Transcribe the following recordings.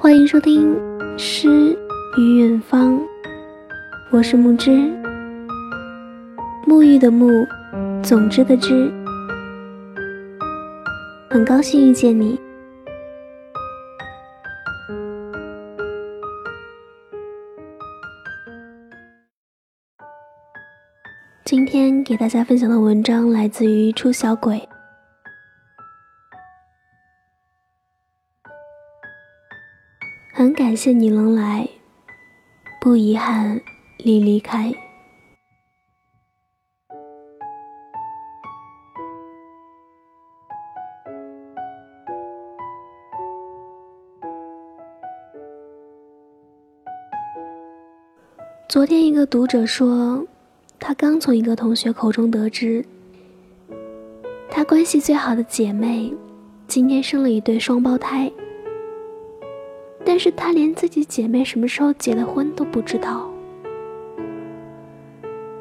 欢迎收听《诗与远方》，我是木之，沐浴的沐，总之的之，很高兴遇见你。今天给大家分享的文章来自于出小鬼。很感谢你能来，不遗憾你离开。昨天一个读者说，他刚从一个同学口中得知，他关系最好的姐妹今天生了一对双胞胎。但是他连自己姐妹什么时候结的婚都不知道。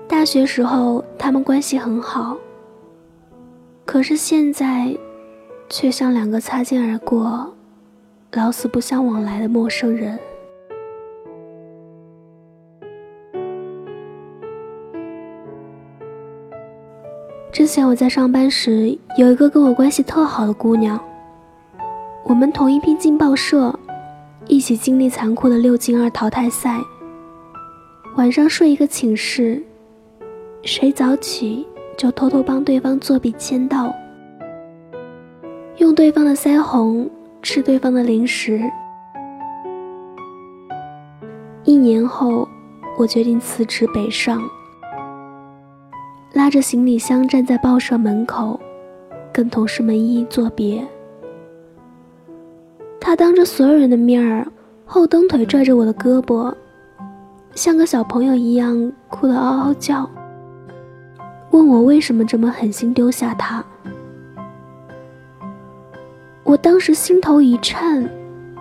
大学时候他们关系很好，可是现在，却像两个擦肩而过、老死不相往来的陌生人。之前我在上班时，有一个跟我关系特好的姑娘，我们同一批进报社。一起经历残酷的六进二淘汰赛。晚上睡一个寝室，谁早起就偷偷帮对方作笔签到，用对方的腮红吃对方的零食。一年后，我决定辞职北上，拉着行李箱站在报社门口，跟同事们一一作别。他当着所有人的面儿，后蹬腿拽着我的胳膊，像个小朋友一样哭得嗷嗷叫，问我为什么这么狠心丢下他。我当时心头一颤，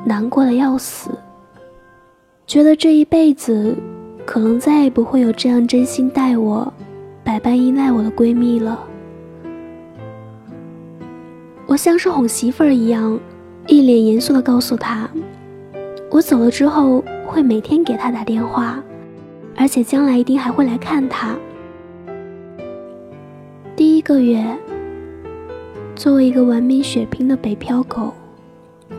难过的要死，觉得这一辈子可能再也不会有这样真心待我、百般依赖我的闺蜜了。我像是哄媳妇儿一样。一脸严肃地告诉他：“我走了之后会每天给他打电话，而且将来一定还会来看他。”第一个月，作为一个玩命血拼的北漂狗，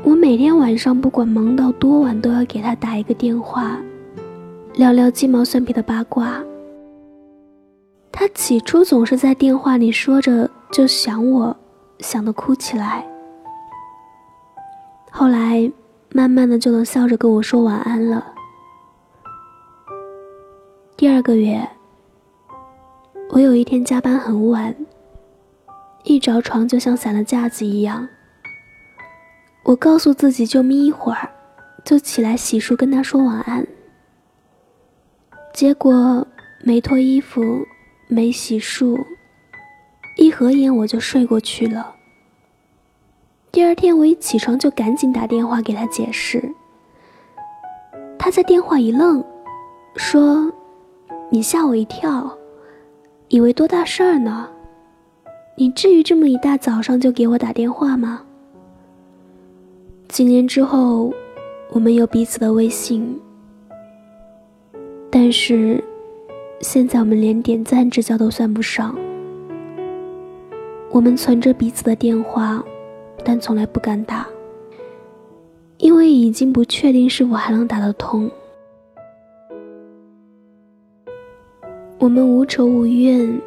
我每天晚上不管忙到多晚都要给他打一个电话，聊聊鸡毛蒜皮的八卦。他起初总是在电话里说着就想我，想得哭起来。后来，慢慢的就能笑着跟我说晚安了。第二个月，我有一天加班很晚，一着床就像散了架子一样。我告诉自己就眯一会儿，就起来洗漱跟他说晚安。结果没脱衣服，没洗漱，一合眼我就睡过去了。第二天我一起床就赶紧打电话给他解释。他在电话一愣，说：“你吓我一跳，以为多大事儿呢？你至于这么一大早上就给我打电话吗？”几年之后，我们有彼此的微信，但是现在我们连点赞之交都算不上。我们存着彼此的电话。但从来不敢打，因为已经不确定是否还能打得通。我们无仇无怨，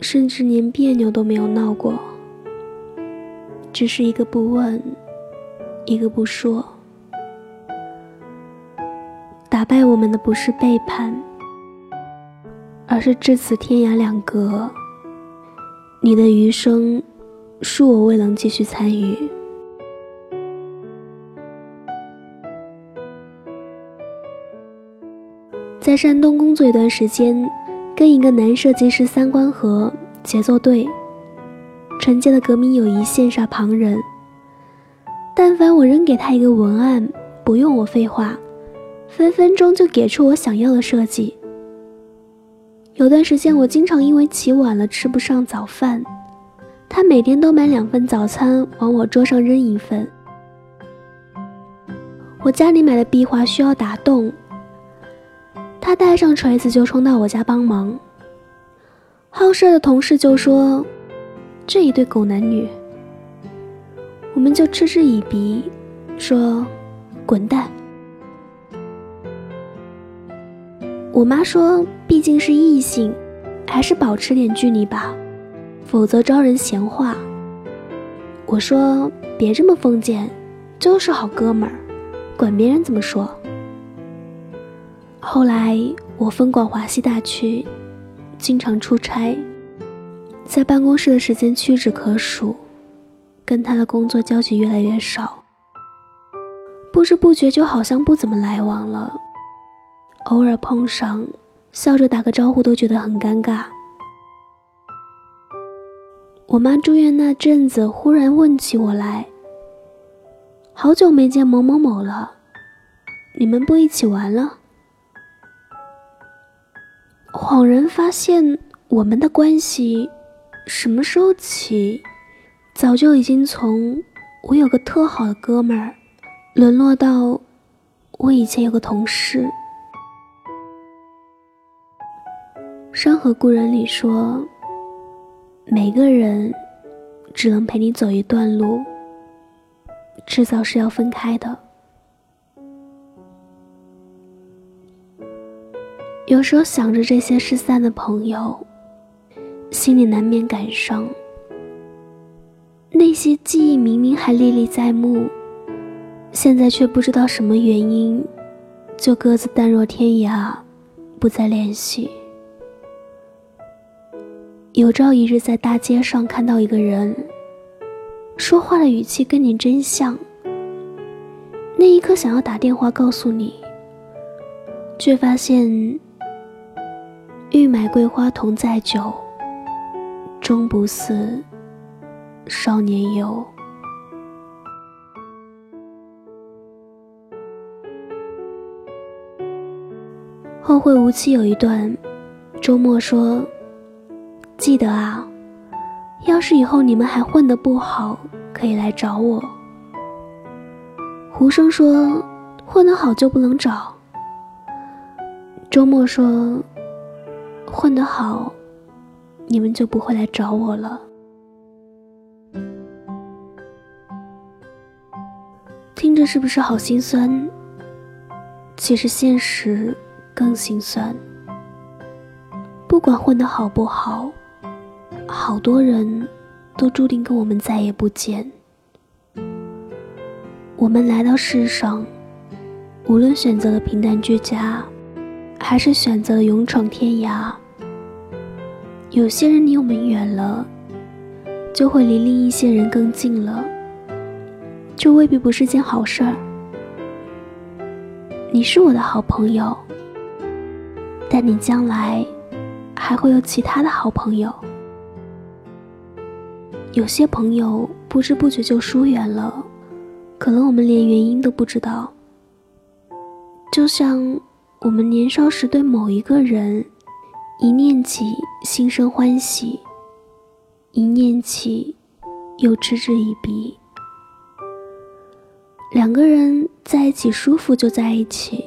甚至连别扭都没有闹过，只是一个不问，一个不说。打败我们的不是背叛，而是至此天涯两隔。你的余生。恕我未能继续参与。在山东工作一段时间，跟一个男设计师三观合，节奏对，纯洁的革命友谊羡煞旁人。但凡我扔给他一个文案，不用我废话，分分钟就给出我想要的设计。有段时间，我经常因为起晚了吃不上早饭。他每天都买两份早餐往我桌上扔一份。我家里买的壁画需要打洞。他带上锤子就冲到我家帮忙。好事的同事就说：“这一对狗男女。”我们就嗤之以鼻，说：“滚蛋。”我妈说：“毕竟是异性，还是保持点距离吧，否则招人闲话。”我说：“别这么封建，就是好哥们儿，管别人怎么说。”后来我分管华西大区，经常出差，在办公室的时间屈指可数，跟他的工作交集越来越少，不知不觉就好像不怎么来往了。偶尔碰上，笑着打个招呼都觉得很尴尬。我妈住院那阵子，忽然问起我来：“好久没见某某某了，你们不一起玩了？”恍然发现，我们的关系什么时候起，早就已经从我有个特好的哥们儿，沦落到我以前有个同事。《山河故人》里说：“每个人只能陪你走一段路，迟早是要分开的。”有时候想着这些失散的朋友，心里难免感伤。那些记忆明明还历历在目，现在却不知道什么原因，就各自淡若天涯，不再联系。有朝一日在大街上看到一个人，说话的语气跟你真像。那一刻想要打电话告诉你，却发现欲买桂花同载酒，终不似少年游。后会无期有一段，周末说。记得啊，要是以后你们还混得不好，可以来找我。胡生说，混得好就不能找。周末说，混得好，你们就不会来找我了。听着是不是好心酸？其实现实更心酸。不管混得好不好。好多人都注定跟我们再也不见。我们来到世上，无论选择了平淡居家，还是选择了勇闯天涯，有些人离我们远了，就会离另一些人更近了。这未必不是件好事儿。你是我的好朋友，但你将来还会有其他的好朋友。有些朋友不知不觉就疏远了，可能我们连原因都不知道。就像我们年少时对某一个人，一念起心生欢喜，一念起又嗤之以鼻。两个人在一起舒服就在一起，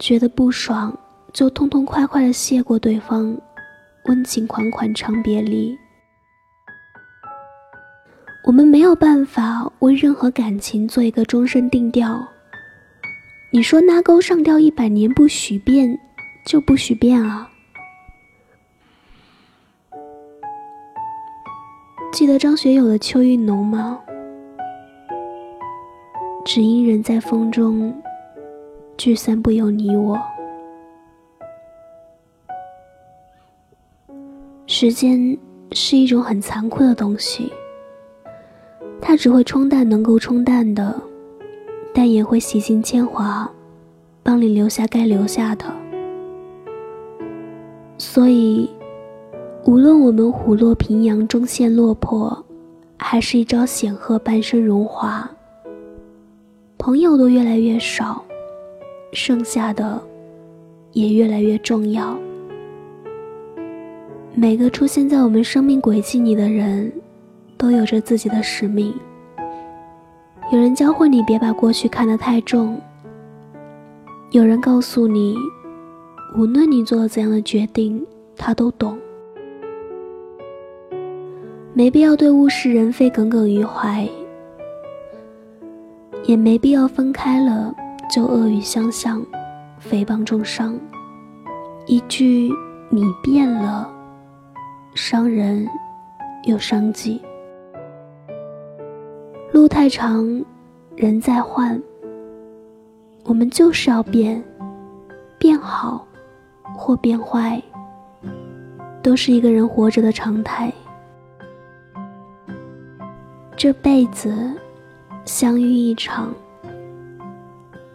觉得不爽就痛痛快快的谢过对方，温情款款长别离。我们没有办法为任何感情做一个终身定调。你说拉钩上吊一百年不许变，就不许变啊！记得张学友的《秋意浓》吗？只因人在风中，聚散不由你我。时间是一种很残酷的东西。它只会冲淡能够冲淡的，但也会洗尽铅华，帮你留下该留下的。所以，无论我们虎落平阳终陷落魄，还是一朝显赫半生荣华，朋友都越来越少，剩下的也越来越重要。每个出现在我们生命轨迹里的人。都有着自己的使命，有人教会你别把过去看得太重。有人告诉你，无论你做了怎样的决定，他都懂。没必要对物是人非耿耿于怀，也没必要分开了就恶语相向、诽谤重伤。一句“你变了”，伤人又伤己。路太长，人在换。我们就是要变，变好或变坏，都是一个人活着的常态。这辈子相遇一场，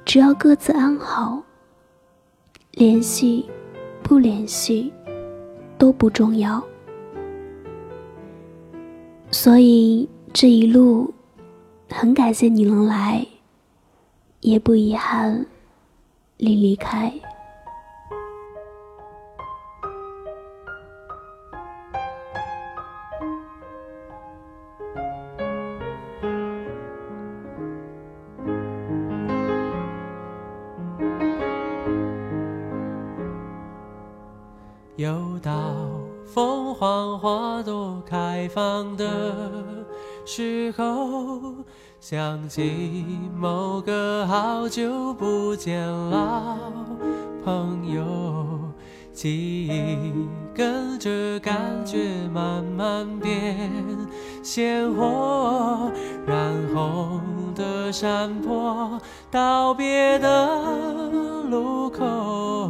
只要各自安好，联系不联系都不重要。所以这一路，很感谢你能来。也不遗憾你离开。时候。想起某个好久不见老朋友，记忆跟着感觉慢慢变鲜活，染红的山坡，道别的路口，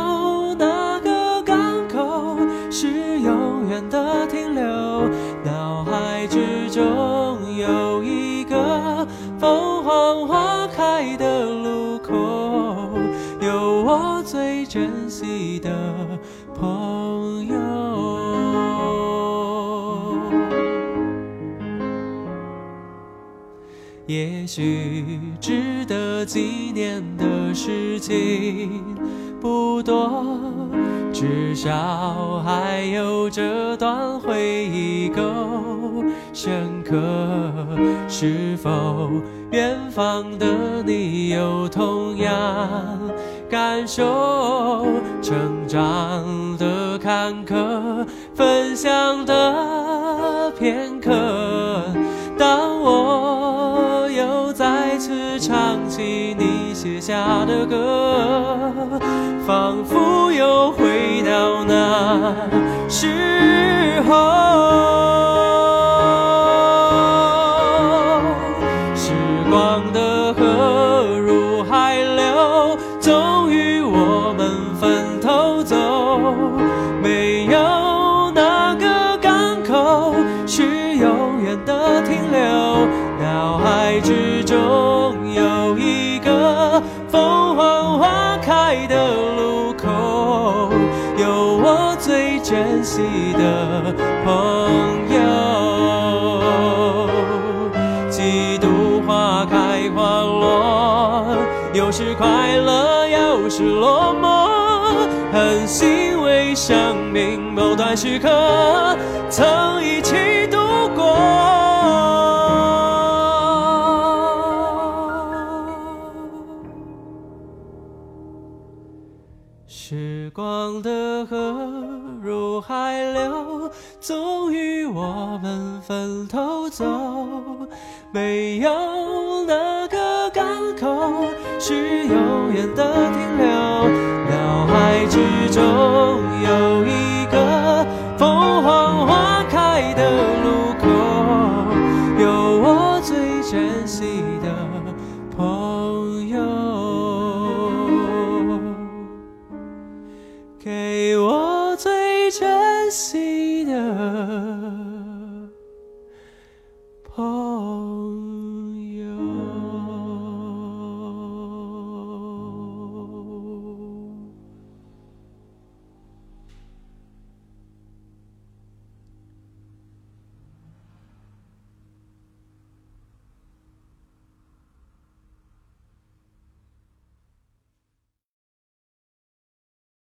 的停留，脑海之中有一个凤凰花开的路口，有我。最珍惜的朋友，也许值得纪念的事情不多，至少还有这段回忆够深刻。是否远方的你有同样？感受成长的坎坷，分享的片刻。当我写下的歌，仿佛又回到那时候。快乐，有时落寞，很欣慰生命某段时刻曾一起度过。时光的河。入海流，终于我们分头走。没有哪个港口是永远的停留。脑海之中有一个